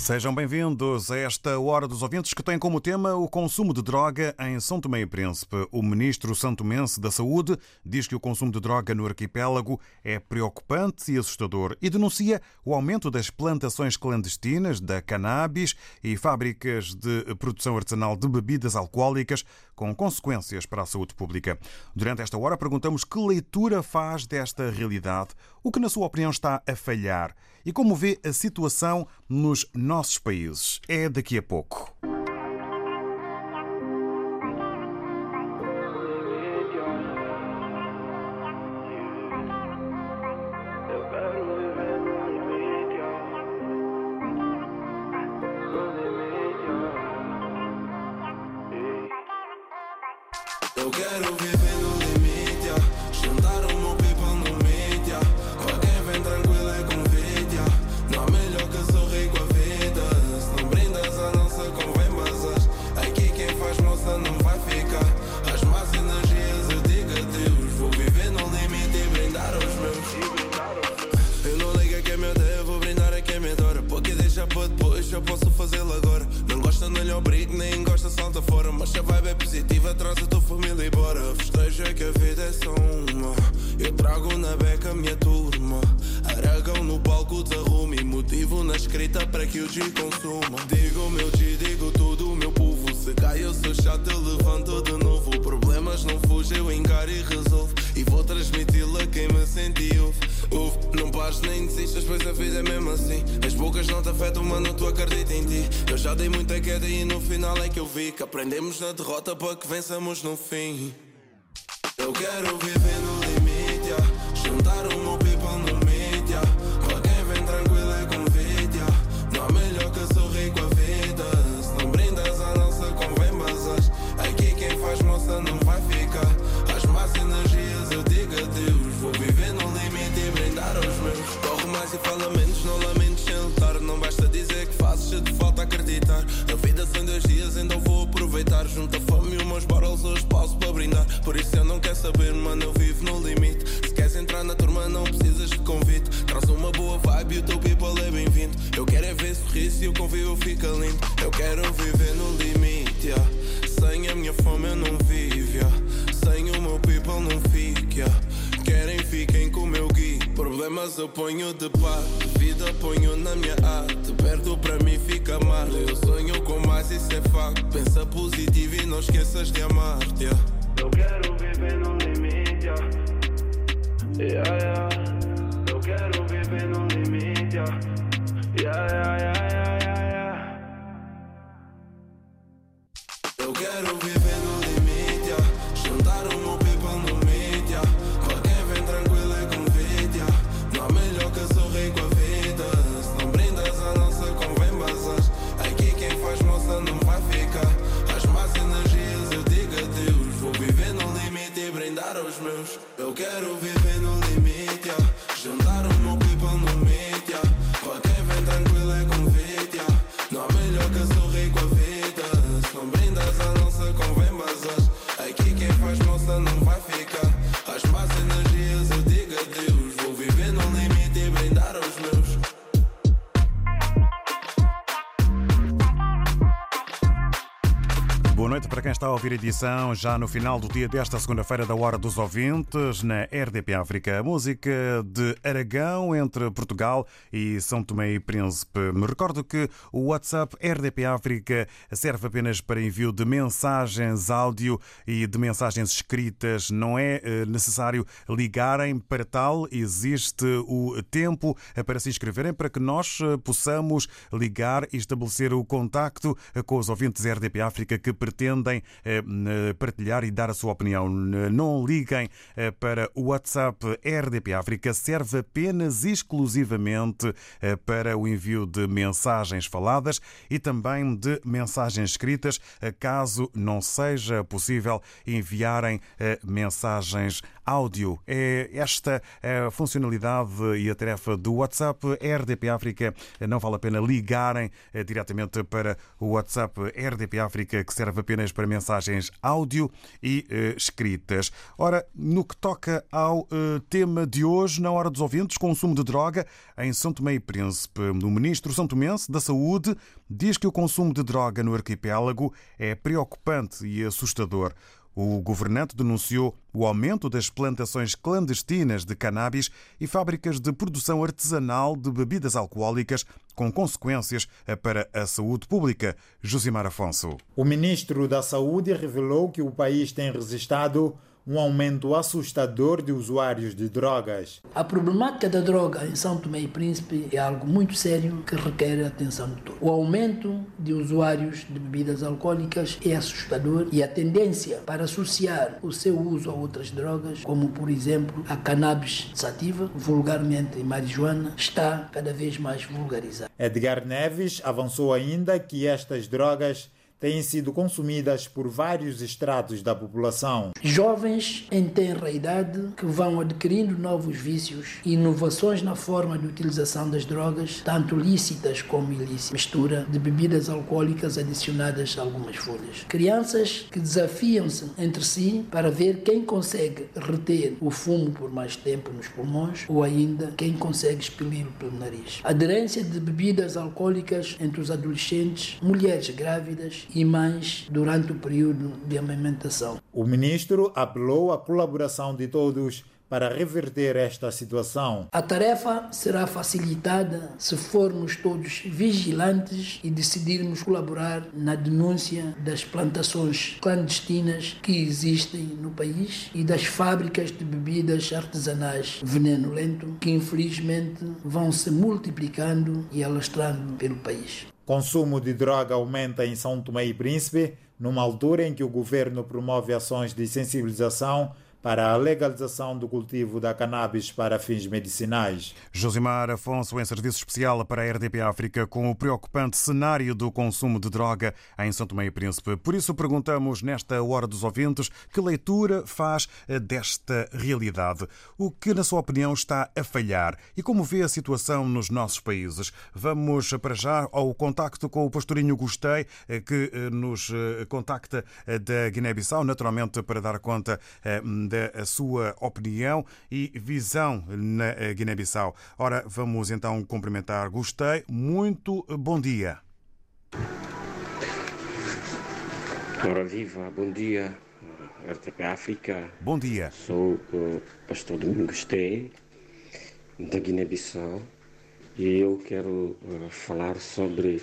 Sejam bem-vindos a esta Hora dos Ouvintes que tem como tema o consumo de droga em São Tomé e Príncipe. O ministro santomense da Saúde diz que o consumo de droga no arquipélago é preocupante e assustador e denuncia o aumento das plantações clandestinas da cannabis e fábricas de produção artesanal de bebidas alcoólicas com consequências para a saúde pública. Durante esta hora perguntamos que leitura faz desta realidade, o que na sua opinião está a falhar e como vê a situação nos nossos países. É daqui a pouco. Eu quero viver Festeja que a vida é só uma. Eu trago na beca a minha turma. Aragão no palco, desarrumo e motivo na escrita para que o G consuma. Digo o meu G, digo tudo o meu povo. Se cai, eu sou chato, eu levanto de novo. Problemas não fugem, eu encaro e resolvo. E vou transmiti-lo a quem me. Ouve, não pares nem desistas, pois a vida é mesmo assim. As bocas não te afetam, mano, tu acredita em ti. Eu já dei muita queda e no final é que eu vi que aprendemos na derrota para que vençamos no fim. Quero viver no limite, juntar o meu people no mídia. Para quem vem tranquilo é convite, não há melhor que sorrir com a vida. Se não brindas a nossa convém basas. Aqui quem faz moça não vai ficar. As más energias eu digo adeus. Vou viver no limite e brindar aos meus. Corro mais e fala menos, não lamento sem lutar. Não basta dizer que fazes, se te falta acreditar. A vida são dois dias, então vou aproveitar. Junto a fome e umas barrels hoje saber, mano, eu vivo no limite. Se queres entrar na turma, não precisas de convite. Traz uma boa vibe e o teu people é bem-vindo. Eu quero é ver sorriso e o convívio fica lindo. Eu quero viver no limite, yeah. Sem a minha fome eu não vivo, yeah. Sem o meu people não fico, yeah. Querem, fiquem com o meu guia. Problemas eu ponho de parte, vida ponho na minha arte. Perto para mim fica mal. Eu sonho com mais, isso é facto. Pensa positivo e não esqueças de amar-te. Yeah. Boa noite para quem está a ouvir a edição já no final do dia desta segunda-feira da Hora dos Ouvintes na RDP África. Música de Aragão entre Portugal e São Tomé e Príncipe. Me recordo que o WhatsApp RDP África serve apenas para envio de mensagens áudio e de mensagens escritas. Não é eh, necessário ligarem para tal. Existe o tempo para se inscreverem para que nós eh, possamos ligar e estabelecer o contacto com os ouvintes RDP África que pretendem eh, partilhar e dar a sua opinião. Não liguem eh, para o WhatsApp RDP África, serve apenas exclusivamente eh, para o envio de mensagens faladas e também de mensagens escritas, caso não seja possível enviarem mensagens áudio. É esta a funcionalidade e a tarefa do WhatsApp RDP África. Não vale a pena ligarem diretamente para o WhatsApp RDP África, que serve apenas para mensagens áudio e uh, escritas. Ora, no que toca ao uh, tema de hoje, na hora dos ouvintes, consumo de droga em São Tomé e Príncipe, o ministro São Tomense da Saúde diz que o consumo de droga no arquipélago é preocupante e assustador. O governante denunciou o aumento das plantações clandestinas de cannabis e fábricas de produção artesanal de bebidas alcoólicas, com consequências para a saúde pública. Josimar Afonso. O ministro da Saúde revelou que o país tem registrado um aumento assustador de usuários de drogas. A problemática da droga em São Tomé e Príncipe é algo muito sério que requer a atenção de todos. O aumento de usuários de bebidas alcoólicas é assustador e a tendência para associar o seu uso a outras drogas, como por exemplo a cannabis sativa, vulgarmente marijuana, está cada vez mais vulgarizada. Edgar Neves avançou ainda que estas drogas têm sido consumidas por vários estratos da população. Jovens em tenra idade que vão adquirindo novos vícios e inovações na forma de utilização das drogas, tanto lícitas como ilícitas, mistura de bebidas alcoólicas adicionadas a algumas folhas. Crianças que desafiam-se entre si para ver quem consegue reter o fumo por mais tempo nos pulmões ou ainda quem consegue expeli-lo pelo nariz. Aderência de bebidas alcoólicas entre os adolescentes, mulheres grávidas e mães durante o período de amamentação. O ministro apelou à colaboração de todos para reverter esta situação. A tarefa será facilitada se formos todos vigilantes e decidirmos colaborar na denúncia das plantações clandestinas que existem no país e das fábricas de bebidas artesanais veneno lento que infelizmente vão se multiplicando e alastrando pelo país. Consumo de droga aumenta em São Tomé e Príncipe, numa altura em que o governo promove ações de sensibilização para a legalização do cultivo da cannabis para fins medicinais. Josimar Afonso, em serviço especial para a RDP África, com o preocupante cenário do consumo de droga em São Tomé e Príncipe. Por isso, perguntamos nesta Hora dos Ouvintes que leitura faz eh, desta realidade. O que, na sua opinião, está a falhar e como vê a situação nos nossos países? Vamos para já ao contacto com o pastorinho Gostei, eh, que eh, nos contacta da Guiné-Bissau, naturalmente para dar conta da sua opinião e visão na Guiné-Bissau. Ora, vamos então cumprimentar. Gostei. Muito bom dia. Ora viva, bom dia, RTP África. Bom dia. Sou o pastor Domingos T, da Guiné-Bissau, e eu quero uh, falar sobre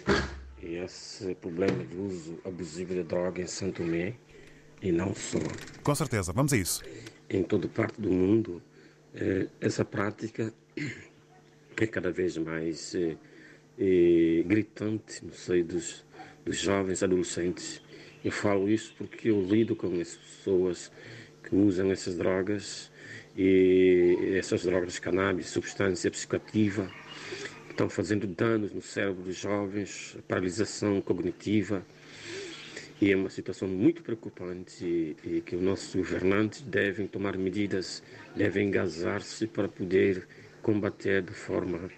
esse problema de uso abusivo de droga em Santo Tomé e não só. Com certeza, vamos a isso. Em toda parte do mundo, eh, essa prática é cada vez mais eh, eh, gritante no seio dos, dos jovens adolescentes. Eu falo isso porque eu lido com as pessoas que usam essas drogas e essas drogas cannabis, substância psicoativa, que estão fazendo danos no cérebro dos jovens, paralisação cognitiva, e é uma situação muito preocupante e, que os nossos governantes devem tomar medidas, devem engajar-se para poder combater de forma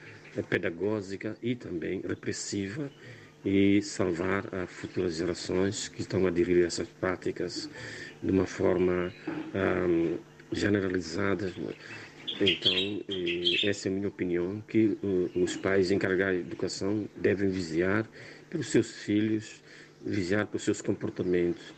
pedagógica e também repressiva e salvar as futuras gerações que estão a aderir a essas práticas de uma forma um, generalizada. Então, essa é a minha opinião, que uh, os pais encarregados de educação devem vigiar pelos seus filhos, vigiar pelos seus comportamentos,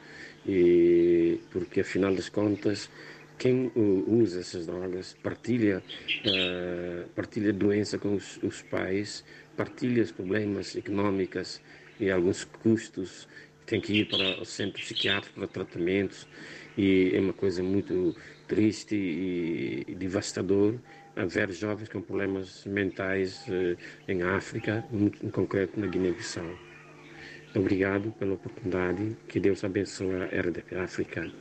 e, porque afinal das contas quem usa essas drogas partilha uh, partilha doença com os, os, pais, partilha os problemas econômicos e alguns custos, tem que ir para o centro psiquiátrico para tratamentos e é uma coisa muito triste e, e devastador haver jovens com problemas mentais uh, em África, em concreto na Guiné-Bissau. Obrigado pela oportunidade. Que Deus abençoe a RDP África.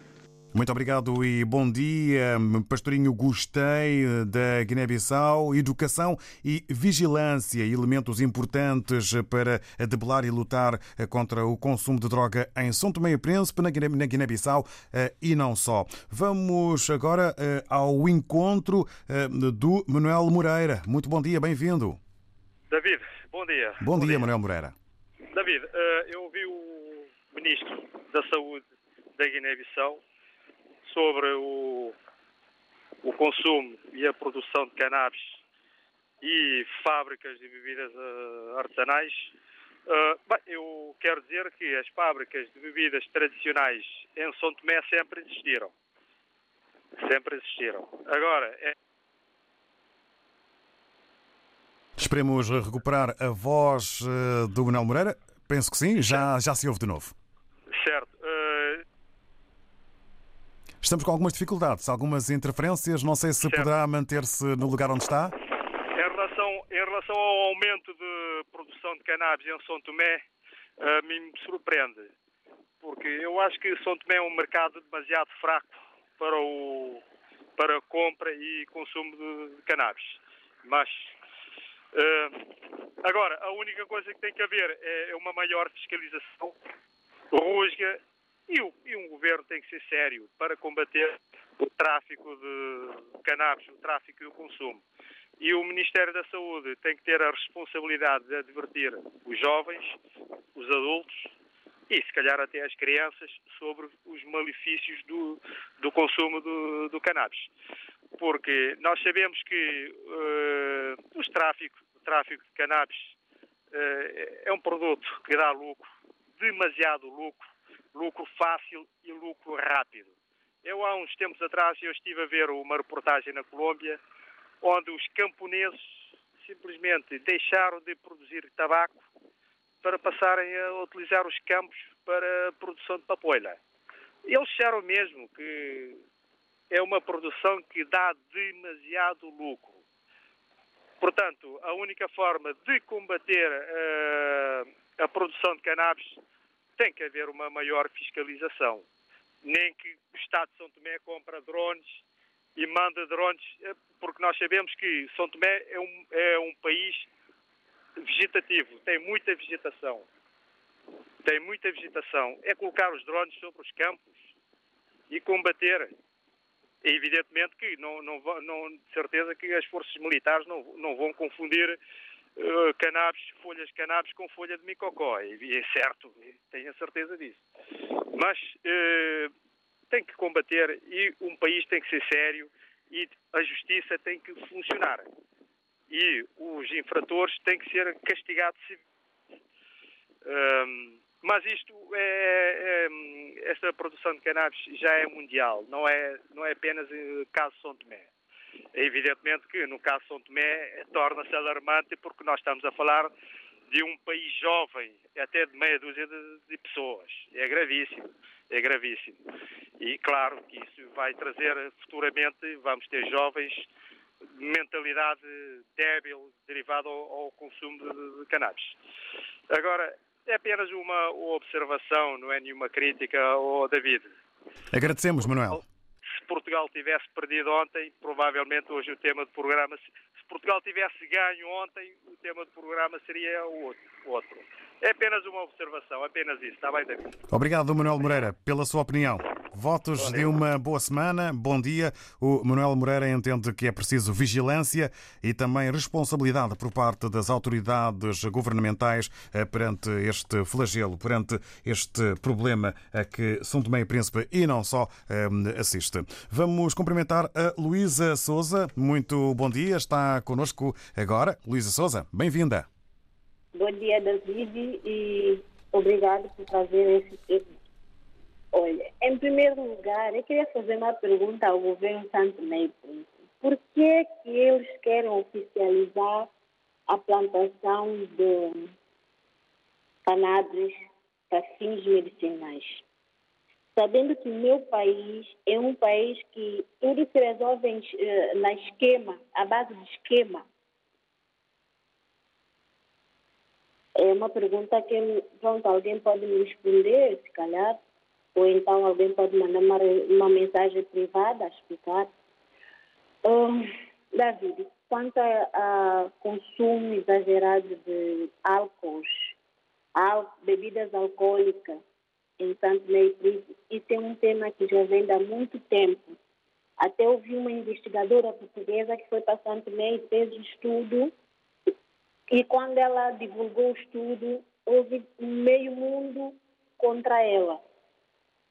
Muito obrigado e bom dia. Pastorinho, gostei da Guiné-Bissau. Educação e vigilância, elementos importantes para debelar e lutar contra o consumo de droga em São Tomé e Príncipe, na Guiné-Bissau eh, e não só. Vamos agora eh, ao encontro eh, do Manuel Moreira. Muito bom dia, bem-vindo. David, bom dia. Bom, bom dia, dia, Manuel Moreira. David, eu ouvi o Ministro da Saúde da Guiné-Bissau sobre o, o consumo e a produção de cannabis e fábricas de bebidas uh, artesanais, bem, eu quero dizer que as fábricas de bebidas tradicionais em São Tomé sempre existiram. Sempre existiram. Agora, é... Esperemos recuperar a voz uh, do Manuel Moreira. Penso que sim, já, já se ouve de novo. Certo. Estamos com algumas dificuldades, algumas interferências. Não sei se certo. poderá manter-se no lugar onde está. Em relação, em relação ao aumento de produção de cannabis em São Tomé, a mim me surpreende. Porque eu acho que São Tomé é um mercado demasiado fraco para, o, para a compra e consumo de, de cannabis. Mas Uh, agora, a única coisa que tem que haver é uma maior fiscalização, rusga e, o, e um governo tem que ser sério para combater o tráfico de cannabis, o tráfico e o consumo. E o Ministério da Saúde tem que ter a responsabilidade de advertir os jovens, os adultos e, se calhar, até as crianças sobre os malefícios do, do consumo do, do cannabis. Porque nós sabemos que uh, os tráfico, o tráfico de cannabis uh, é um produto que dá lucro, demasiado lucro, lucro fácil e lucro rápido. Eu, há uns tempos atrás, eu estive a ver uma reportagem na Colômbia onde os camponeses simplesmente deixaram de produzir tabaco para passarem a utilizar os campos para a produção de papoila. Eles disseram mesmo que é uma produção que dá demasiado lucro. Portanto, a única forma de combater uh, a produção de cannabis tem que haver uma maior fiscalização. Nem que o Estado de São Tomé compra drones e manda drones, eh, porque nós sabemos que São Tomé é um, é um país vegetativo, tem muita vegetação. Tem muita vegetação. É colocar os drones sobre os campos e combater. Evidentemente que não, não, não de certeza que as forças militares não, não vão confundir uh, cannabis, folhas de cannabis com folha de micocó. É, é certo, tenho a certeza disso. Mas uh, tem que combater e um país tem que ser sério e a justiça tem que funcionar. E os infratores têm que ser castigados. Um, mas isto é, é, esta produção de cannabis já é mundial, não é, não é apenas caso São Tomé. É evidentemente que no caso São Tomé torna-se alarmante porque nós estamos a falar de um país jovem, até de meia dúzia de, de, pessoas. É gravíssimo, é gravíssimo. E claro que isso vai trazer futuramente, vamos ter jovens de mentalidade débil derivada ao, ao consumo de, de cannabis. Agora, é apenas uma observação, não é nenhuma crítica ao David. Agradecemos, Manuel. Portugal tivesse perdido ontem, provavelmente hoje o tema do programa, se Portugal tivesse ganho ontem, o tema do programa seria o outro. É apenas uma observação, apenas isso. Está bem, David? Obrigado, Manuel Moreira, pela sua opinião. Votos de uma boa semana, bom dia. O Manuel Moreira entende que é preciso vigilância e também responsabilidade por parte das autoridades governamentais eh, perante este flagelo, perante este problema a que São Tomé e Príncipe e não só eh, assiste. Vamos cumprimentar a Luísa Souza. Muito bom dia, está connosco agora. Luísa Souza, bem-vinda. Bom dia, David, e Obrigado por trazer esse tema. Olha, em primeiro lugar, eu queria fazer uma pergunta ao governo Santo Príncipe. Por que, que eles querem oficializar a plantação de cannabis para fins medicinais? Sabendo que meu país é um país que tudo se resolve eh, na esquema, à base de esquema. É uma pergunta que pronto, alguém pode me responder, se calhar, ou então alguém pode mandar uma, uma mensagem privada a explicar. Um, David, quanto a consumo exagerado de álcool, al, bebidas alcoólicas em Santo Meio isso é um tema que já vem há muito tempo. Até ouvi uma investigadora portuguesa que foi para Santo Meio e fez um estudo e quando ela divulgou o estudo, houve meio mundo contra ela.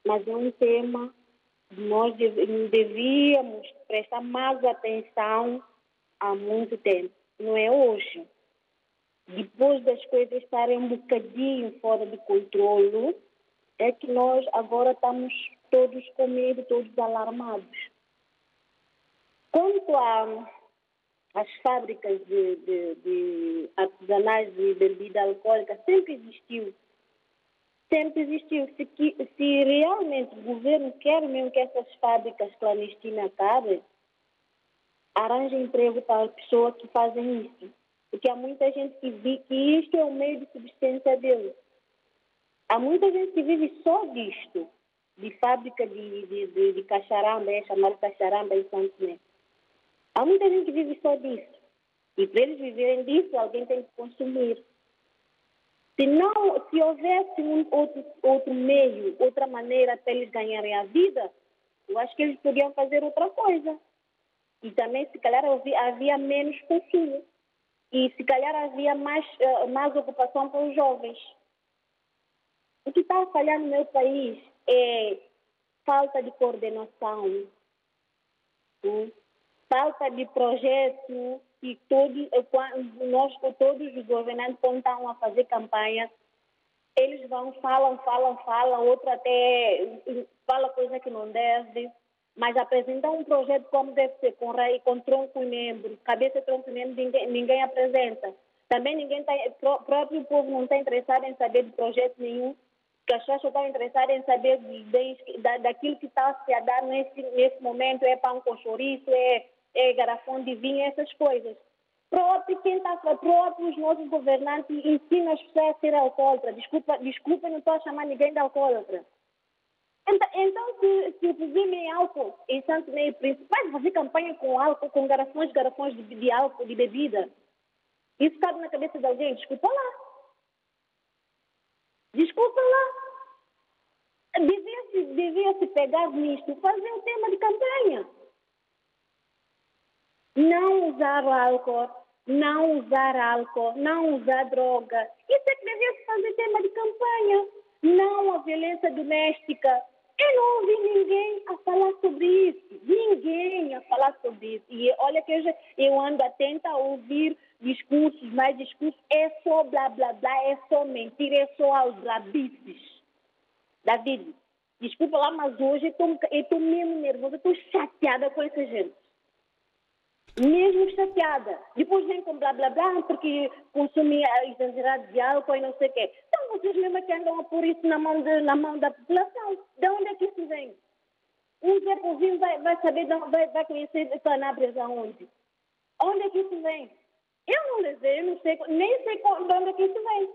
Mas é um tema que nós devíamos prestar mais atenção há muito tempo. Não é hoje. Depois das coisas estarem um bocadinho fora de controle, é que nós agora estamos todos com medo, todos alarmados. Quanto a as fábricas de, de, de artesanais de bebida alcoólica sempre existiu. Sempre existiu. Se, se realmente o governo quer mesmo que essas fábricas clandestinas acabem, arranja emprego para as pessoas que fazem isso. Porque há muita gente que vê que isto é o meio de subsistência deles. Há muita gente que vive só disto, de fábrica de, de, de, de cacharamba, é chamado cacharamba em Santo. Há muita gente que vive só disso. E para eles viverem disso, alguém tem que consumir. Se não, se houvesse um outro, outro meio, outra maneira para eles ganharem a vida, eu acho que eles poderiam fazer outra coisa. E também, se calhar, havia, havia menos consumo. E se calhar havia mais, uh, mais ocupação para os jovens. O que está a falhar no meu país é falta de coordenação. Hum? Falta de projeto e todos nós todos os governantes quando estão a fazer campanha eles vão falam falam falam outro até fala coisa que não deve mas apresentar um projeto como deve ser com com tronco e membro cabeça tronco e membro ninguém, ninguém apresenta. Também ninguém tá o próprio povo não está interessado em saber de projeto nenhum que as pessoas estão interessadas em saber de, de, da, daquilo que está se a dar nesse, nesse momento é pão com chouriço é é, garrafão de vinho, essas coisas. Próprio, quem está próprio, os nossos governantes ensinam as pessoas a ser alcoólatra. Desculpa, desculpa, não estou a chamar ninguém de alcoólatra. Então, então se, se eximem álcool em Santo Meio Príncipe, vai fazer campanha com álcool, com garrafões, garrafões de, de álcool, de bebida. Isso cabe na cabeça de alguém? Desculpa lá. Desculpa lá. Devia-se devia -se pegar nisto, fazer um tema de campanha não usar álcool, não usar álcool, não usar droga. Isso é que devia fazer tema de campanha. Não a violência doméstica. Eu não ouvi ninguém a falar sobre isso. Ninguém a falar sobre isso. E olha que eu, eu ando atenta a ouvir discursos, mais discursos. É só blá, blá, blá, é só mentira, é só aldrabices. David, desculpa lá, mas hoje eu estou mesmo nervosa, estou chateada com essa gente mesmo chateada. Depois vem com blá blá blá, porque consumia exagerado de álcool e não sei o quê. Então vocês mesmo que andam a pôr isso na mão, de, na mão da população. De onde é que isso vem? Um Zé Povinho vai, vai saber, vai, vai conhecer cannabis aonde? Onde é que isso vem? Eu não levei, não sei, nem sei de onde é que isso vem.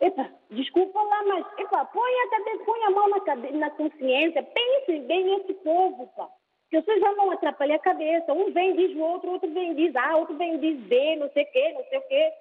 Epa, desculpa lá, mas epa, põe a, cabeça, põe a mão na, na consciência, pensem bem nesse povo, pá vocês já vão atrapalhar a cabeça. Um vem diz o outro, outro vem diz A, outro vem diz B, não sei o quê, não sei o quê.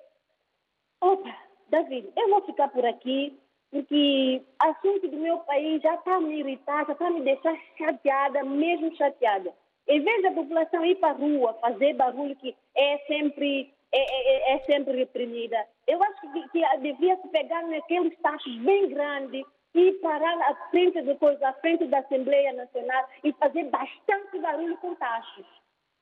Opa, David, eu vou ficar por aqui, porque assunto do meu país já está a me irritar, já está me deixar chateada, mesmo chateada. Em vez da população ir para a rua, fazer barulho que é sempre, é, é, é sempre reprimida, eu acho que, que devia se pegar naqueles taxos bem grandes e parar à frente de coisa, à frente da Assembleia Nacional e fazer bastante barulho com taxas.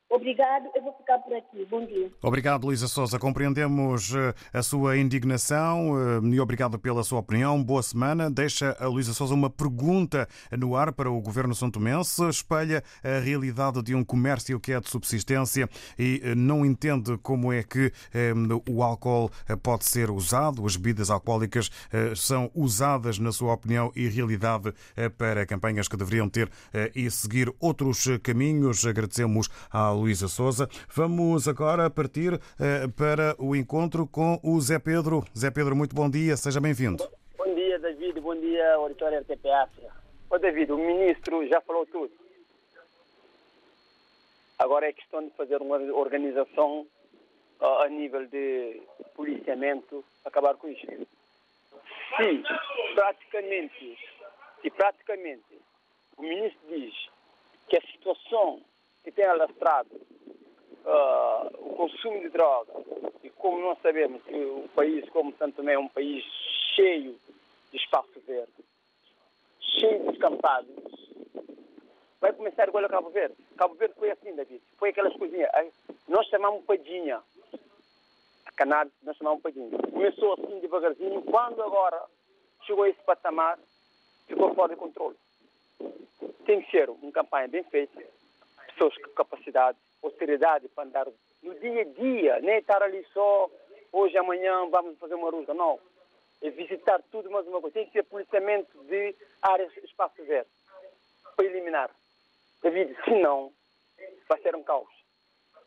Obrigado, eu vou ficar por aqui. Bom dia. Obrigado, Luísa Souza. Compreendemos eh, a sua indignação eh, e obrigado pela sua opinião. Boa semana. Deixa a Luísa Souza uma pergunta no ar para o governo santomense. Espelha a realidade de um comércio que é de subsistência e eh, não entende como é que o álcool pode ser usado, as bebidas alcoólicas são usadas, na sua opinião e realidade, para campanhas que deveriam ter e seguir outros caminhos. Agradecemos à Luísa Souza. Vamos agora partir eh, para o encontro com o Zé Pedro. Zé Pedro, muito bom dia, seja bem-vindo. Bom dia, David. Bom dia, auditório RTP África. Ô, David, o ministro já falou tudo. Agora é questão de fazer uma organização a nível de policiamento, acabar com isso. Se praticamente, se praticamente o ministro diz que a situação que tem alastrado uh, o consumo de droga, e como nós sabemos que o país, como Santo Tomé, é um país cheio de espaço verde, cheio de descampados, vai começar igual a Cabo Verde. Cabo Verde foi assim, David. Foi aquelas coisinhas. Nós chamamos padinha. A cannabis, nós chamamos padinha. Começou assim devagarzinho. Quando agora chegou a esse patamar, ficou fora de controle. Tem que ser uma campanha bem feita, pessoas com capacidade, austeridade para andar no dia a dia, nem estar ali só, hoje, amanhã vamos fazer uma ruta, não. É visitar tudo mais uma coisa. Tem que ser policiamento de áreas, espaço verde, para eliminar. David, se não, vai ser um caos.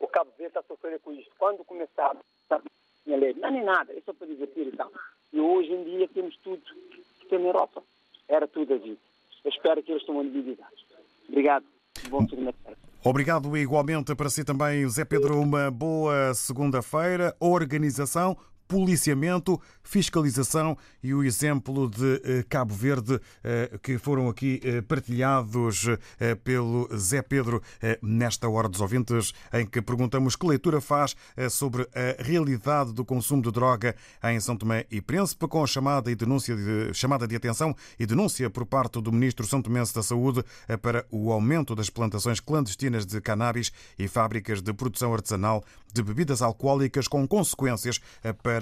O Cabo Verde está sofrendo com isso. Quando começar, tá, minha lei, não é nem nada, é só para divertir e tal. E hoje em dia temos tudo que tem na Europa. Era tudo, David. Eu espero que eles tomem medidas. Obrigado. Bom segunda-feira. Obrigado igualmente para si também, Zé Pedro. Uma boa segunda-feira. Organização policiamento, fiscalização e o exemplo de eh, Cabo Verde eh, que foram aqui eh, partilhados pelo Zé Pedro nesta hora dos ouvintes, em que perguntamos que leitura faz sobre a realidade do consumo de droga em São Tomé e Príncipe, com a chamada, e denúncia de, chamada de atenção e denúncia por parte do Ministro São Tomense da Saúde para o aumento das plantações clandestinas de cannabis e fábricas de produção artesanal de bebidas alcoólicas com consequências para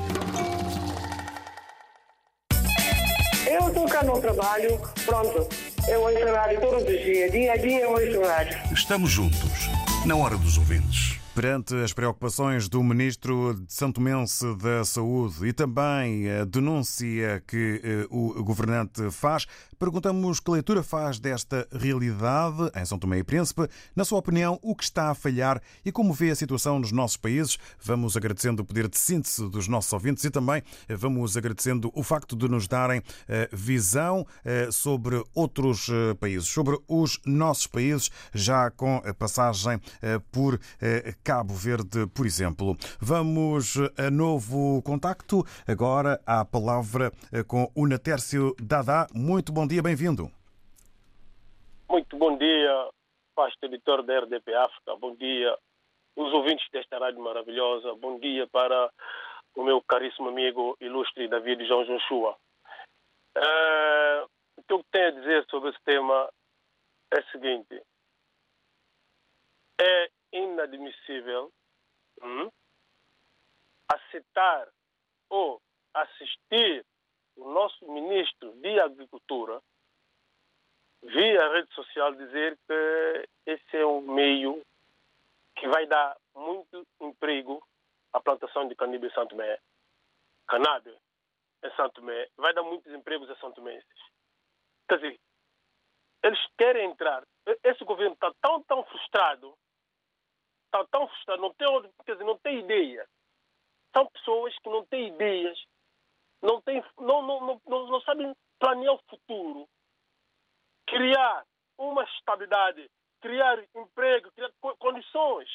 Estou cá no trabalho, pronto. Eu ouço rádio todos os dias, dia a dia eu ouço rádio. Estamos juntos, na hora dos ouvintes. Perante as preocupações do Ministro de Santo Mense da Saúde e também a denúncia que eh, o governante faz, perguntamos que leitura faz desta realidade em São Tomé e Príncipe. Na sua opinião, o que está a falhar e como vê a situação nos nossos países? Vamos agradecendo o poder de síntese dos nossos ouvintes e também vamos agradecendo o facto de nos darem eh, visão eh, sobre outros países, sobre os nossos países, já com a passagem por Cabo Verde, por exemplo. Vamos a novo contacto. Agora a palavra com o Natércio Dada. Muito bom dia, bem-vindo. Muito bom dia, pastor editor da RDP África. Bom dia, os ouvintes desta rádio maravilhosa. Bom dia para o meu caríssimo amigo ilustre David João Joshua. Uh, o que eu tenho a dizer sobre esse tema é o seguinte. É inadmissível hum, aceitar ou assistir o nosso ministro de Agricultura via rede social dizer que esse é um meio que vai dar muito emprego à plantação de cannabis em Santo Tomé. Cannabis em Santo Tomé vai dar muitos empregos a Santo Tomé. Quer dizer, eles querem entrar. Esse governo está tão, tão frustrado está tão frustrado, não tem, quer dizer, não tem ideia. São pessoas que não têm ideias, não, têm, não, não, não, não, sabem planear o futuro, criar uma estabilidade, criar emprego, criar co- condições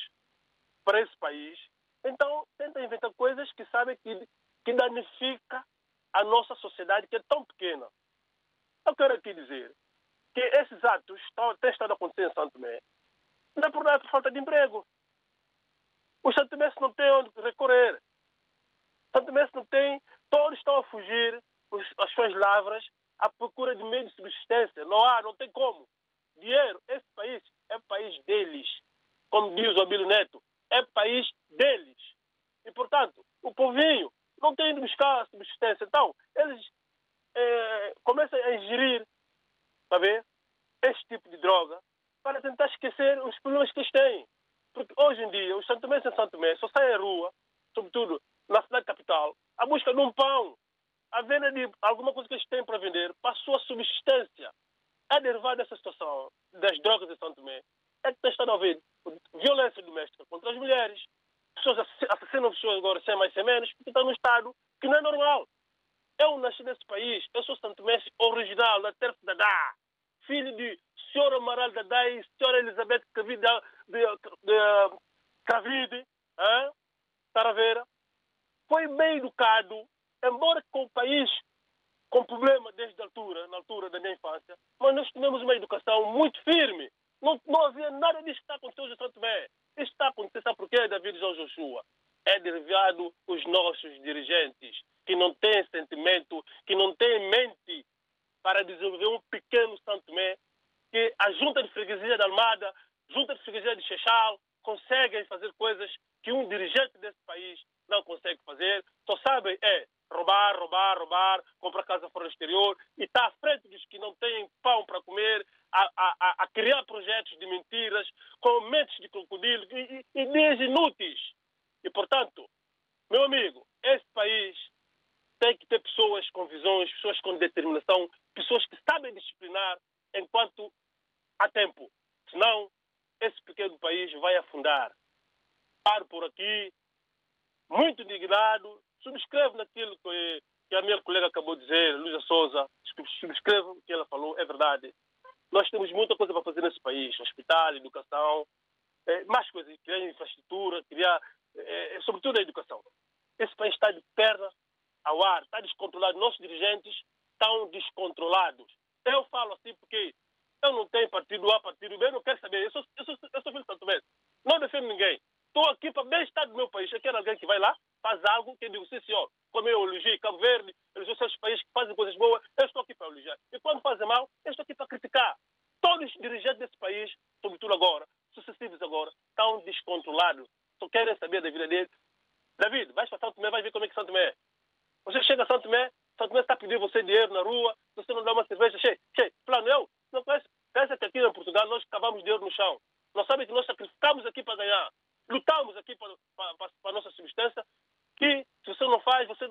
para esse país. Então, tenta inventar coisas que sabem que, que danifica a nossa sociedade, que é tão pequena. Eu quero aqui dizer que esses atos estão, têm estado acontecendo em Santo Tomé, não é por nada por falta de emprego. Os santomenses não têm onde recorrer. Santo Tomé não tem, todos estão a fugir os- as suas lavras à procura de meio de subsistência. Não há, não tem como. Dinheiro, esse país é país deles. Como diz o Abílio Neto, é país deles. E, portanto, o povinho não tem ido buscar subsistência. Então, eles eh, começam a ingerir, a ver, este tipo de droga para tentar esquecer os problemas que eles têm. Porque hoje em dia, os santomenses em Santo Tomé só saem à rua, sobretudo na cidade capital, à busca de um pão, à venda de alguma coisa que eles têm para vender para a sua subsistência. É derivado dessa situação das drogas em Santo Tomé. É que tem estado a haver violência doméstica contra as mulheres, pessoas assass- assassinam pessoas agora sem mais sem menos, porque estão num estado que não é normal. Eu nasci nesse país, eu sou santomense original, da Terra Dadá, filho de Sr. Amaral Dadá e Sra. Elizabeth Cavide, de, de, Cavide, hein? Foi bem educado, embora com o país com problema desde a altura, na altura da minha infância, mas nós tivemos uma educação muito firme. Não, não havia nada disso que está acontecendo em Santo Tomé. Isso está acontecendo, sabe por quê, David João Joshua? É derivado os nossos dirigentes, que não têm sentimento, que não têm mente para desenvolver um pequeno Santo Tomé, que a junta de freguesia da Almada, junta de freguesia de Chechal, conseguem fazer coisas que um dirigente desse país não consegue fazer. Só sabem é roubar, roubar, roubar, comprar casa fora do exterior e está à frente dos que não têm pão para comer, a, a, a- criar projetos de mentiras, com mentes de crocodilo e, e ideias inúteis. E, portanto, meu amigo, esse país tem que ter pessoas com visões, pessoas com determinação, pessoas que sabem disciplinar enquanto há tempo. Senão, esse pequeno país vai afundar. Paro por aqui, muito indignado, subscrevo naquilo que, que a minha colega acabou de dizer, Luísa Souza, subscrevo o que ela falou, é verdade. Nós temos muita coisa para fazer nesse país, hospital, educação, eh, mais coisas, criar infraestrutura, criar, eh, sobretudo a educação. Esse país está de perna ao ar, está descontrolado. Nossos dirigentes estão descontrolados. Eu falo assim porque eu não tenho partido A, partido B, eu não quero saber. Eu sou, eu sou, eu sou filho de Santo Mestre. Não defendo ninguém. Estou aqui para bem-estar do meu país. Eu quero alguém que vai lá, faz algo, que eu digo, sim, senhor, como eu elogiei Cabo Verde, elogiei esses países que fazem coisas boas, eu estou aqui para elogiar. E quando fazem mal, eu estou aqui para criticar. Todos os dirigentes desse país, sobretudo agora, sucessivos agora, estão descontrolados. Só querem saber da vida deles. David, vais para Santo Tomé, vais ver como é que Santo Tomé é. Você chega a Santo Tomé, Santo Tomé está a pedir você dinheiro na rua, você não dá uma cerveja, che, che, plano, eu, não conhece, pensa que aqui em Portugal nós cavamos dinheiro no chão. Nós sabemos que nós sacrificamos aqui para ganhar, lutamos aqui para, para, para, para a nossa subsistência, que se você não faz, você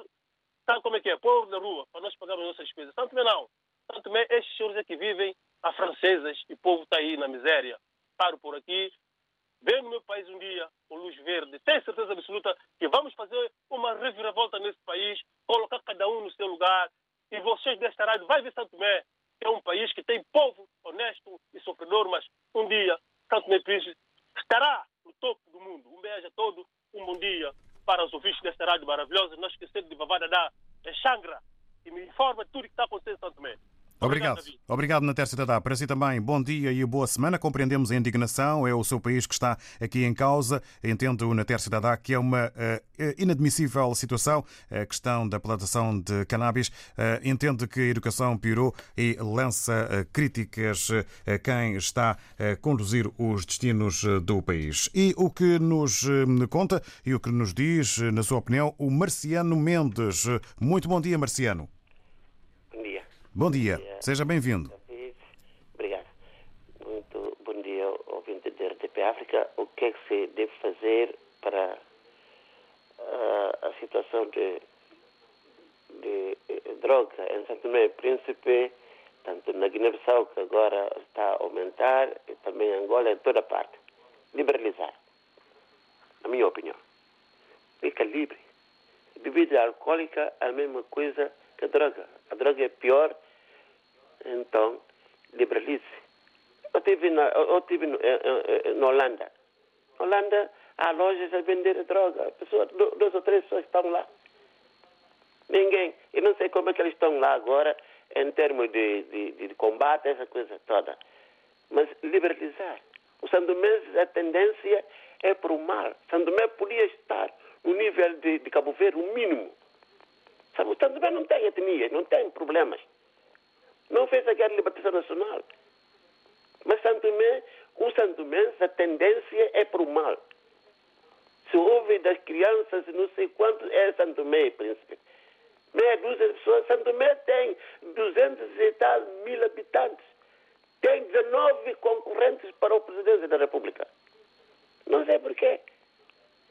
sabe como é que é, povo da rua, para nós pagarmos as nossas despesas. Santo Tomé não. Santo Tomé, estes senhores aqui vivem a francesas e o povo está aí na miséria. Paro por aqui, Vem no meu país um verde. Tenho certeza absoluta que vamos fazer uma reviravolta nesse país, colocar cada um no seu lugar. E vocês desta rádio vai ver Santo Tomé, que é um país que tem povo honesto e sofredor, mas um dia Santo Tomé Príncipe estará no topo do mundo. Um beijo a todos, um bom dia para os ouvintes desta rádio maravilhosa. Não esquecer de Vavada da Xangra e me informa tudo o que está acontecendo em Santo Tomé. Obrigado. Obrigado, Natér Cidadá. Para si também, bom dia e boa semana. Compreendemos a indignação, é o seu país que está aqui em causa. Entendo, Natér Cidadá, que é uma uh, inadmissível situação a questão da plantação de cannabis. Uh, que a educação piorou e lança uh, críticas a quem está a conduzir os destinos do país. E o que nos conta e o que nos diz, na sua opinião, o Marciano Mendes. Muito bom dia, Marciano. Bom dia. Bom dia, seja bem-vindo. Obrigado. Muito bom dia, ouvinte da RTP África. O que é que se deve fazer para uh, a situação de, de, de droga em Santo Tomé e Príncipe, tanto na Guiné-Bissau, que agora está a aumentar, e também em Angola, em toda parte? Liberalizar. a minha opinião. Fica livre. Bebida alcoólica é a mesma coisa que a droga. A droga é pior, então liberalize. Eu estive na, eu tive na, na Holanda. Na Holanda há lojas a vender droga. Pessoas, duas ou três pessoas estão lá. Ninguém. Eu não sei como é que eles estão lá agora em termos de, de, de combate, essa coisa toda. Mas liberalizar. O Sandomense, a tendência é para o mal. Sandomé podia estar no nível de, de Cabo Verde, o mínimo. Sabe, o Sandomé não tem etnias, não tem problemas. Não fez a guerra de libertação nacional. Mas Santomé, o Santomense, a tendência é para o mal. Se ouve das crianças, não sei quantos, é Santomé, príncipe. Meia dúzia de pessoas. Santomé tem 200 e tal mil habitantes. Tem 19 concorrentes para o presidente da República. Não sei porquê.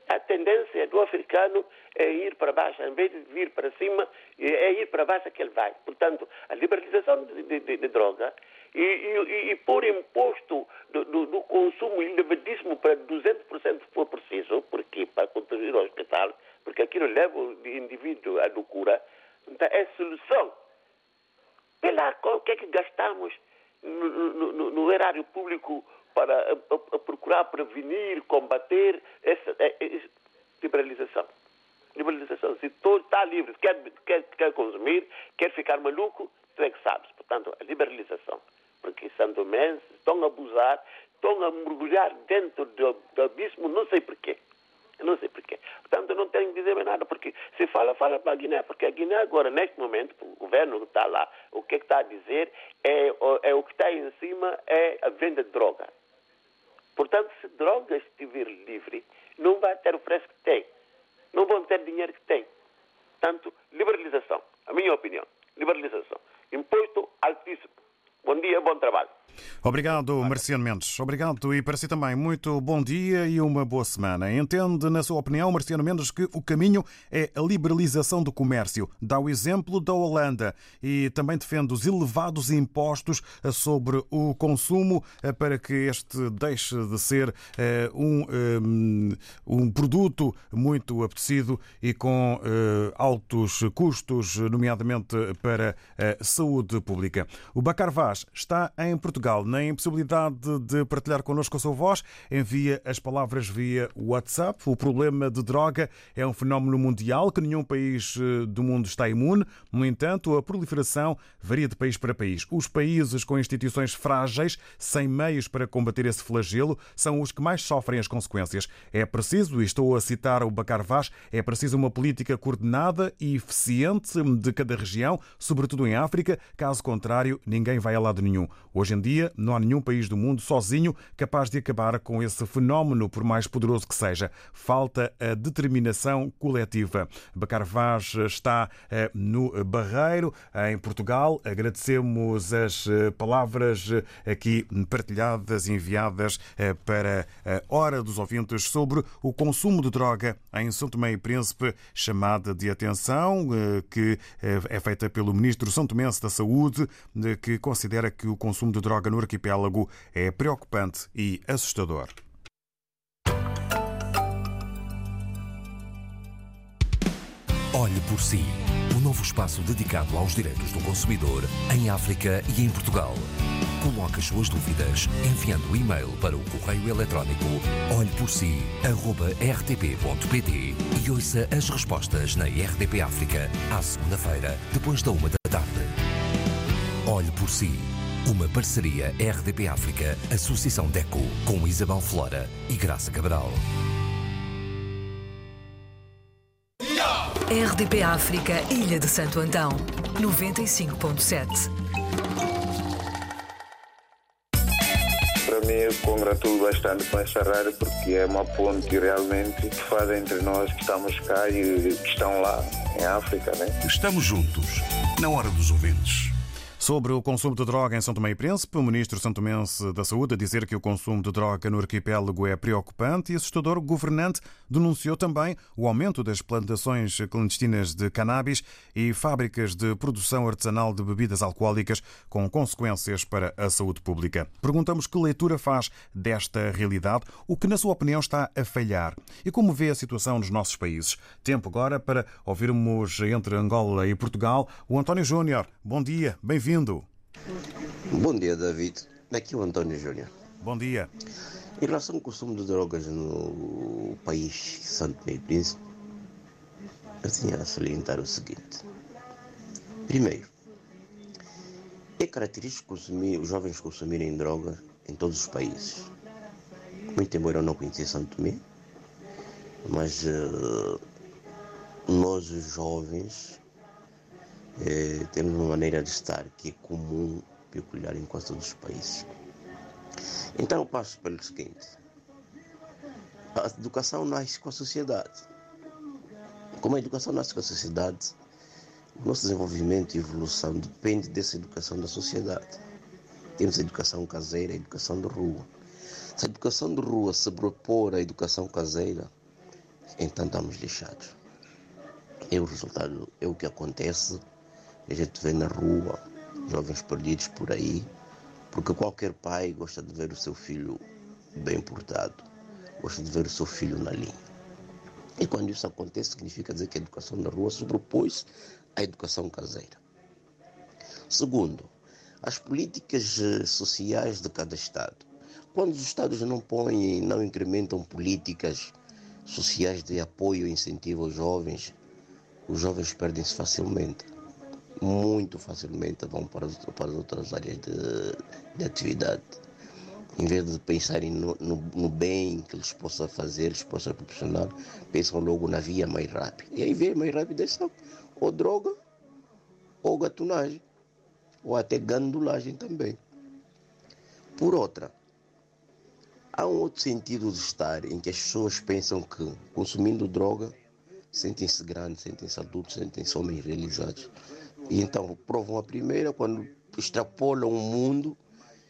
A tendência do africano é ir para baixo, em vez de vir para cima, é ir para baixo que ele vai. Portanto, a liberalização de, de, de droga e, e, e pôr imposto do, do, do consumo elevadíssimo para 200% se for preciso, porque para contribuir ao hospital, porque aquilo leva o indivíduo à loucura, então é solução. Vê lá o que é que gastamos no, no, no, no erário público para a, a, procurar prevenir, combater essa, essa, liberalização. Liberalização. Se todo está livre, quer, quer, quer consumir, quer ficar maluco, tu é que sabes. Portanto, a liberalização. Porque sandomenses estão a abusar, estão a mergulhar dentro do, do abismo, não sei porquê. Eu não sei porquê. Portanto, não tenho que dizer mais nada, porque se fala, fala para a Guiné, porque a Guiné agora, neste momento, o governo que está lá, o que, é que está a dizer é, é o que está em cima é a venda de droga. Portanto, se droga estiver livre, não vai ter o preço que tem. Não vão ter dinheiro que tem. Portanto, liberalização. A minha opinião. Liberalização. Imposto altíssimo. Bom dia, bom trabalho. Obrigado, Marciano Mendes. Obrigado e para si também muito bom dia e uma boa semana. Entende, na sua opinião, Marciano Mendes, que o caminho é a liberalização do comércio. Dá o exemplo da Holanda e também defende os elevados impostos sobre o consumo eh, para que este deixe de ser eh, um, eh, um produto muito apetecido e com altos custos, nomeadamente para a saúde pública. O Bacar Vaz está em Portugal Portugal na impossibilidade de partilhar connosco a sua voz, envia as palavras via WhatsApp. O problema de droga é um fenómeno mundial que nenhum país eh, do mundo está imune. No entanto, a proliferação varia de país para país. Os países com instituições frágeis, sem meios para combater esse flagelo, são os que mais sofrem as consequências. É preciso, e estou a citar o Bacar Vaz, é preciso uma política coordenada e eficiente de cada região, sobretudo em África. Caso contrário, ninguém vai a lado nenhum. Hoje em dia, não há nenhum país do mundo sozinho capaz de acabar com esse fenómeno, por mais poderoso que seja. Falta a determinação coletiva. Bacar Vaz está eh, no Barreiro, em Portugal. Agradecemos as eh, palavras eh, aqui partilhadas, enviadas para a Hora dos Ouvintes sobre o consumo de droga em São Tomé e Príncipe, chamada de atenção, que é feita pelo Ministro São Tomense da Saúde, que considera que o consumo de droga droga no arquipélago é preocupante e assustador. Olhe por si. O um novo espaço dedicado aos direitos do consumidor em África e em Portugal. Coloque as suas dúvidas enviando o e-mail para o correio eletrónico olheporsi.rtp.pt e ouça as respostas na RDP África à segunda-feira, depois da uma da tarde. Olhe por si uma parceria RDP África, Associação DECO, com Isabel Flora e Graça Cabral. RDP África, Ilha de Santo Antão, 95.7. Para mim, eu congratulo bastante com essa rádio porque é uma ponte realmente que faz entre nós que estamos cá e que estão lá em África. Né? Estamos juntos, na hora dos ouvintes. Sobre o consumo de droga em São Tomé e Príncipe, o ministro santomense da Saúde a dizer que o consumo de droga no arquipélago é preocupante e assustador, o governante denunciou também o aumento das plantações clandestinas de cannabis e fábricas de produção artesanal de bebidas alcoólicas com consequências para a saúde pública. Perguntamos que leitura faz desta realidade, o que na sua opinião está a falhar e como vê a situação nos nossos países. Tempo agora para ouvirmos entre Angola e Portugal o António Júnior. Bom dia, bem-vindo bem-vindo. Bom dia, David. Daqui é o António Júnior. Bom dia. Em relação ao consumo de drogas no país Santo Meio Príncipe, eu tinha a salientar o seguinte. Primeiro, é característico consumir, os jovens consumirem drogas em todos os países. Muito embora eu não conhecia Santo Tomé, mas uh, nós, os jovens, é, temos uma maneira de estar que é comum, peculiar em quase todos os países. Então eu passo pelo seguinte: a educação nasce com a sociedade. Como a educação nasce com a sociedade, o nosso desenvolvimento e evolução depende dessa educação da sociedade. Temos a educação caseira a educação de rua. Se a educação de rua se propor à educação caseira, então estamos lixados. É o resultado, é o que acontece a gente vê na rua jovens perdidos por aí, porque qualquer pai gosta de ver o seu filho bem portado, gosta de ver o seu filho na linha. E quando isso acontece, significa dizer que a educação na rua sobrepôs à educação caseira. Segundo, as políticas eh, sociais de cada Estado. Quando os Estados não põem, não incrementam políticas sociais de apoio e incentivo aos jovens, os jovens perdem-se facilmente muito facilmente vão para, para outras áreas de, de atividade. Em vez de pensarem no, no, no, bem que eles possam fazer, eles possam proporcionar, pensam logo na via mais rápida. E aí via mais rápida são ou droga, ou gatunagem, ou até gandulagem também. Por outra, há um outro sentido de estar em que as pessoas pensam que consumindo droga sentem-se grandes, sentem-se adultos, sentem-se homens realizados. E então provam a primeira, quando extrapolam o mundo,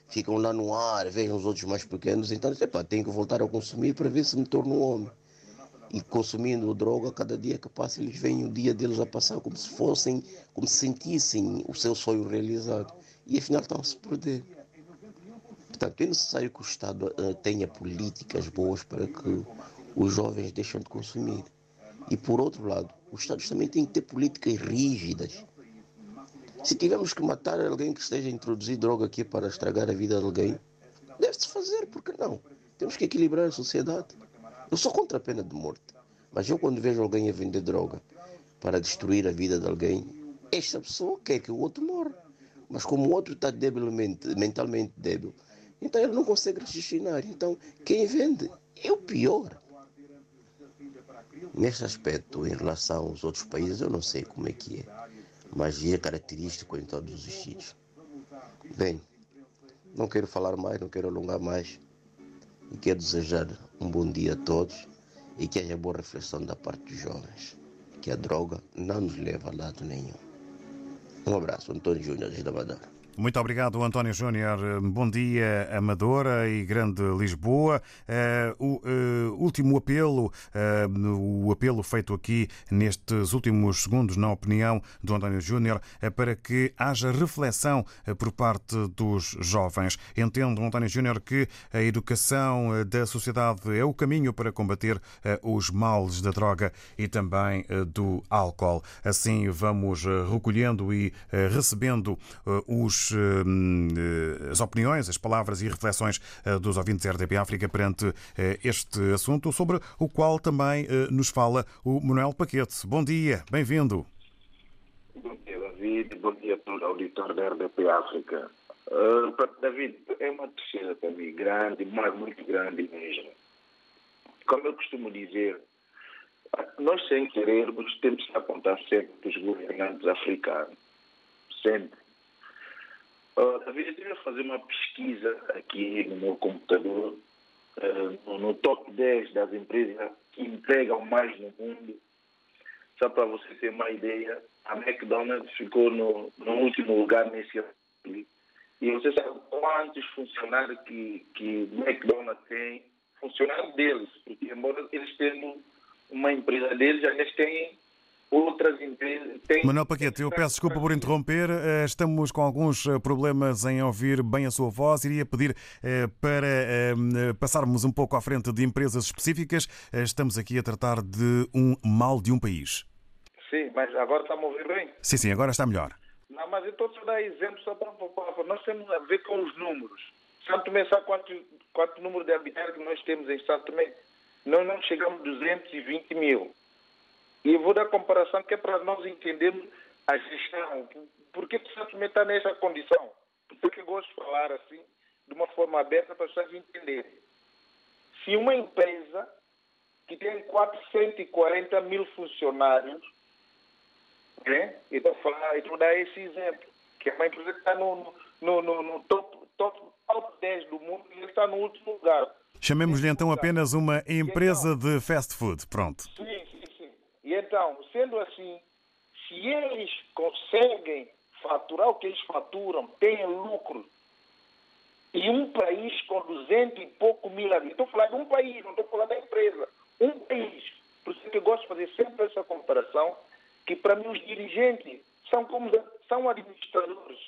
ficam lá no ar, veem os outros mais pequenos, então pá, tenho que voltar a consumir para ver se me torno homem. E consumindo droga, cada dia que passa, eles veem o dia deles a passar como se fossem, como se sentissem o seu sonho realizado. E afinal estão a se perder. Portanto, é necessário que o Estado uh, tenha políticas boas para que os jovens deixem de consumir. E por outro lado, os Estados também têm que ter políticas rígidas se tivermos que matar alguém que esteja a introduzir droga aqui para estragar a vida de alguém, deve-se fazer, por que não? Temos que equilibrar a sociedade. Eu sou contra a pena de morte, mas eu quando vejo alguém a vender droga para destruir a vida de alguém, esta pessoa quer que o outro morra. Mas como o outro está debilmente, mentalmente débil, então ele não consegue raciocinar. Então quem vende é o pior. Neste aspecto, em relação aos outros países, eu não sei como é que é mas é característico em todos os sítios. Bem, não quero falar mais, não quero alongar mais e quero desejar um bom dia a todos e que haja boa reflexão da parte dos jovens, que a droga não nos leva a lado nenhum. Um abraço, Antônio Júnior, da Madeira. Muito obrigado, António Júnior. Bom dia, Amadora e Grande Lisboa. Uh, o uh, último apelo, uh, o apelo feito aqui nestes últimos segundos, na opinião do António Júnior, é para que haja reflexão por parte dos jovens. Entendo, António Júnior, que a educação da sociedade é o caminho para combater os males da droga e também do álcool. Assim, vamos recolhendo e recebendo os eh, as opiniões, as palavras e reflexões eh, dos ouvintes da RDP África perante eh, este assunto, sobre o qual também nos fala o Manuel Paquete. Bom dia, bem-vindo. Bom dia, David. Bom dia a todo auditor da RDP África. Uh, David, é uma terceira também grande, mas muito grande mesmo. Como eu costumo dizer, nós sem querermos temos que apontar sempre os governantes africanos. Sempre. Uh, David, eu fazer uma pesquisa aqui no meu computador, uh, no, top 10 das empresas que empregam mais no mundo. Só para você ter uma ideia, a McDonald's ficou no, no último lugar nesse ano. E você sabe quantos funcionários que, que McDonald's tem, funcionários deles, porque embora eles tenham uma empresa deles, eles têm outras empresas. Têm... Manuel Paquete, eu peço desculpa por interromper. eh, Estamos com alguns eh, problemas em ouvir bem a sua voz. Iria pedir eh, para passarmos um pouco à frente de empresas específicas. Estamos aqui a tratar de um mal de um país. Sim, mas agora está a mover bem. Sim, sim, agora está melhor. Não, mas eu estou a dar exemplo só para, para, para- Nós temos a ver com os números. Santo Tomé, sabe quanto, quanto número de habitantes que nós temos em Santo Tomé? Nós não chegamos a 220 mil. E vou dar comparação que é para nós entendermos a gestão. Por que que Santo Tomé está nessa condição? Por que eu gosto de falar assim, de uma forma aberta para as pessoas entenderem. Se uma empresa que tem 440 mil funcionários né? Então, falar, então dar esse exemplo, que é uma empresa que está no, no, no, no top, top, top 10 do mundo e ele está no último lugar. Chamemos-lhe então apenas uma empresa de fast food. Pronto. Sim. Então, sendo assim, se eles conseguem faturar o que eles faturam, têm lucro, e um país com 200 e pouco mil habitantes, estou falando de um país, não estou falando da empresa, um país. Por isso que eu gosto de fazer sempre essa comparação, que para mim os dirigentes são como são administradores.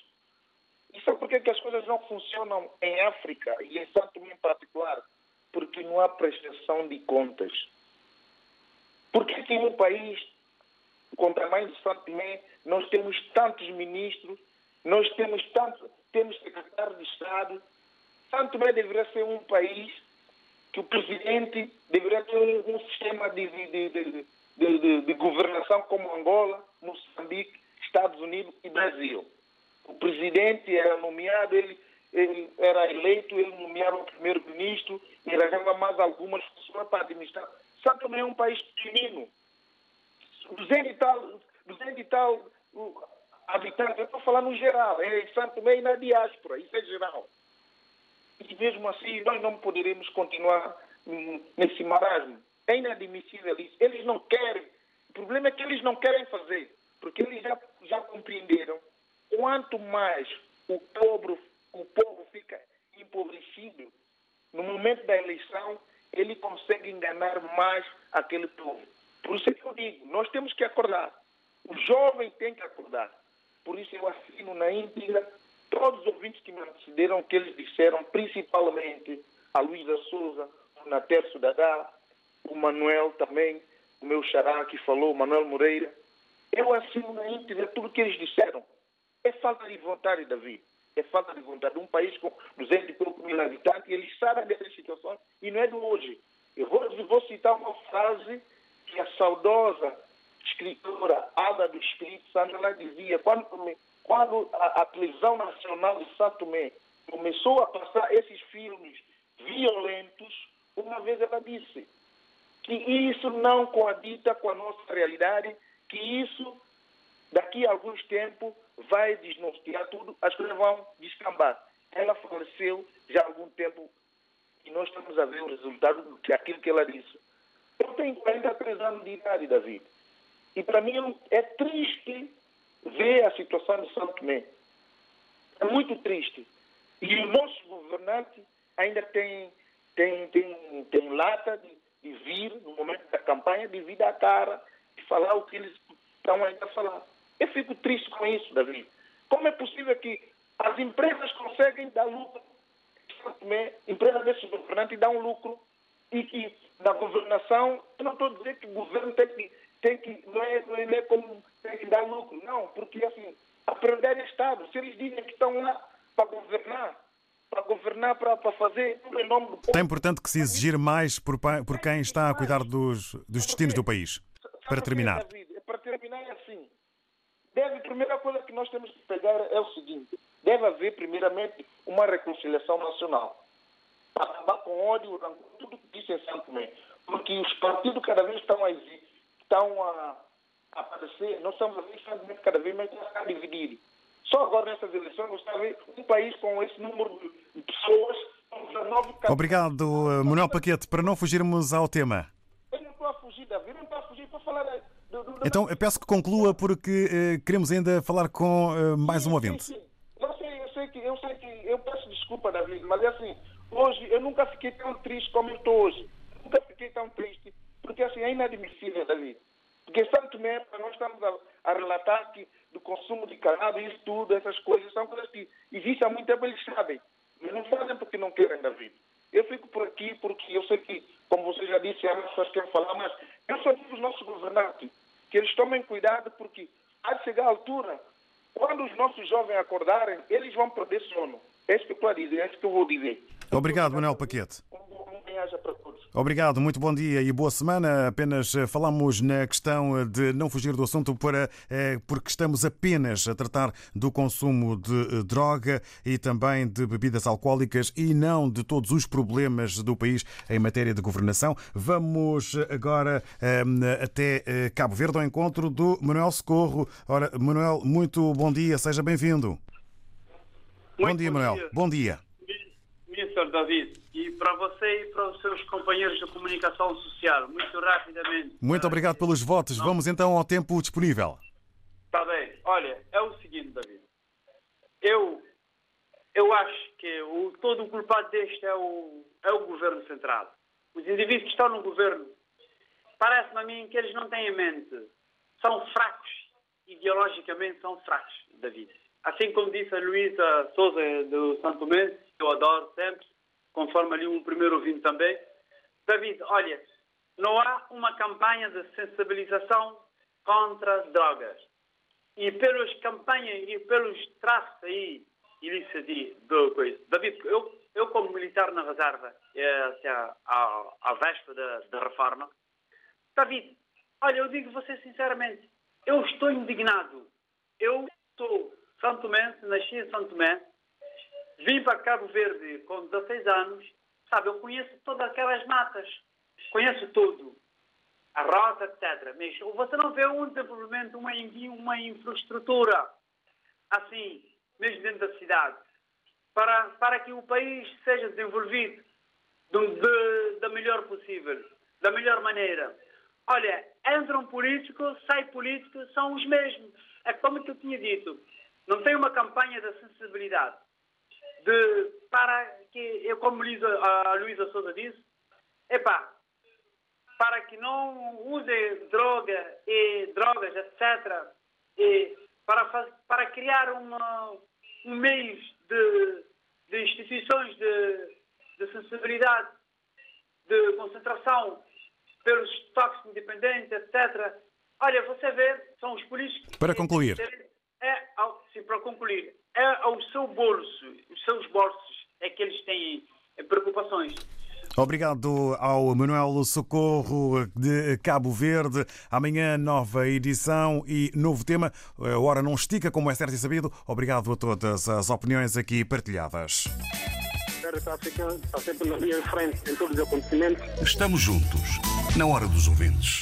E sabe por que, que as coisas não funcionam em África e em Santo em particular? Porque não há prestação de contas. Por que que em um país com tamanho de Santo Tomé nós temos tantos ministros, nós temos tanto, temos secretário de Estado? Santo Tomé deveria ser um país que o presidente deveria ter um, sistema de, de de, de, de, governação como Angola, Moçambique, Estados Unidos e Brasil. O presidente era nomeado, ele, ele era eleito, ele nomeava o primeiro-ministro e arranjava mais algumas pessoas para administrar. Só também é um país pequenino. 200 e tal, 200 e tal habitantes, eu estou falando no geral, é Santo e na diáspora, isso é geral. E mesmo assim, nós não poderemos continuar nesse marasmo. É inadmissível isso. Eles não querem. O problema é que eles não querem fazer, porque eles já, já compreenderam. Quanto mais o povo, o povo fica empobrecido, no momento da eleição, ele consegue enganar mais aquele povo. Por isso é que eu digo, nós temos que acordar. O jovem tem que acordar. Por isso eu assino na íntegra todos os ouvintes que me antecederam que eles disseram, principalmente a Luísa Souza, o Nater Sudadá, o Manuel também, o meu xará que falou, o Manuel Moreira. Eu assino na íntegra tudo que eles disseram. É falta de vontade, Davi. É falta de vontade. Um país com 200 e pouco mil habitantes, eles sabem dessas situações e não é de hoje. Eu vou, vou citar uma frase que a saudosa escritora Ada do Espírito Santo ela dizia, quando, quando a, a televisão nacional de Santo Tomé começou a passar esses filmes violentos, uma vez ela disse, que isso não coadita com a nossa realidade, que isso, daqui a alguns tempos, vai desnortear tudo, as coisas vão descambar. Ela faleceu já há algum tempo e nós estamos a ver o resultado daquilo que ela disse. Eu tenho 43 anos de idade, David, e para mim é triste ver a situação de São Tomé. É muito triste. E o nosso governante ainda tem, tem, tem, tem lata de de vir no momento da campanha, de vir da cara e falar o que eles estão ainda a falar. Eu fico triste com isso, Davi. Como é possível que as empresas conseguem dar lucro, empresas desses governantes dão lucro e que na governação, eu não estou dizendo que o governo tem que, tem que não, é, não é como tem que dar lucro, não, porque assim, aprender é Estado. Se eles dizem que estão lá para governar, para governar, para, para fazer tudo em nome do povo. É importante que se exigir mais por, por quem está a cuidar dos, dos destinos do país. Para terminar. Para terminar é assim. Deve, a primeira coisa que nós temos que pegar é o seguinte. Deve haver, primeiramente, uma reconciliação nacional. Para acabar com ódio, tudo que disse em Tomé. Porque os partidos cada vez estão a, estão a, a aparecer. Nós estamos a ver Tomé cada vez mais está dividido. Só agora nessas eleições você ver um país com esse número de pessoas, 19 Obrigado, Manuel Paquete. Para não fugirmos ao tema. Eu não estou a fugir, Davi, não estou a fugir para falar do, do, Então, eu peço que conclua porque uh, queremos ainda falar com uh, mais um ouvinte. Sim, sim. Não sei, eu sei que eu peço desculpa, David, mas é assim, hoje eu nunca fiquei tão triste como eu estou hoje. Nunca fiquei tão triste, porque assim é inadmissível, David. Porque Santo Tomé, nós estamos a, a relatar que do consumo de cannabis, tudo, essas coisas, são coisas que existem há muito tempo, eles sabem. Mas não fazem porque não querem, David. Eu fico por aqui porque eu sei que, como você já disse, há pessoas que querem falar, mas eu só digo aos nossos governantes que eles tomem cuidado porque de chegar a altura, quando os nossos jovens acordarem, eles vão perder sono. É isso que eu estou a dizer, é isso que eu vou dizer. Obrigado, Manuel Paquete. Obrigado, muito bom dia e boa semana. Apenas eh, falamos na questão de não fugir do assunto para, eh, porque estamos apenas a tratar do consumo de eh, droga e também de bebidas alcoólicas e não de todos os problemas do país em matéria de governação. Vamos agora eh, até eh, Cabo Verde ao encontro do Manuel Socorro. Ora, Manuel, muito bom dia, seja bem-vindo. Bom dia, bom Manuel. dia. Bom dia. Mr. David, e para você e para os seus companheiros de comunicação social, muito rapidamente. Muito obrigado pelos votos. Vamos então ao tempo disponível. Está bem. Olha, é o seguinte, David. Eu, eu acho que o, todo o culpado deste é o, é o governo central. Os indivíduos que estão no governo, parece-me a mim que eles não têm em mente. São fracos. Ideologicamente são fracos, David. Assim como disse a Luísa Souza do Santo que eu adoro sempre, conforme ali o primeiro ouvinte também. David, olha, não há uma campanha de sensibilização contra drogas. E pelas campanhas e pelos traços aí, ilícitos de de coisa. David, eu, eu como militar na reserva, é, até à véspera da, reforma, David, olha, eu digo você sinceramente, eu estou indignado. Eu sou Santo Tomé, nasci em Santo Tomé, vim para Cabo Verde com 16 anos, sabe, eu conheço todas aquelas matas, conheço tudo, a rota, etc. Mas você não vê um desenvolvimento, uma, uma infraestrutura assim, mesmo dentro da cidade, para, para que o país seja desenvolvido do- de- da melhor possível, da melhor maneira. Olha, entra um político, sai político, são os mesmos. É como eu tinha dito, não tem uma campanha de sensibilidade de, para que, eu como a Luísa Souza disse, epá, para que não use droga e drogas, etc., e para, para criar uma, um meio de, de instituições de, de sensibilidade, de concentração pelos toques independentes, etc. Olha, você vê, são os políticos. Para concluir. É, ao, sim, para concluir, é ao seu bolso, os seus bolsos é que eles têm eh, preocupações. Obrigado ao Manuel Socorro de Cabo Verde. Amanhã, nova edição e novo tema. A hora não estica, como é certo e sabido. Obrigado a todas as opiniões aqui partilhadas. Está sempre na linha de frente em todos os acontecimentos. Estamos juntos, na hora dos ouvintes.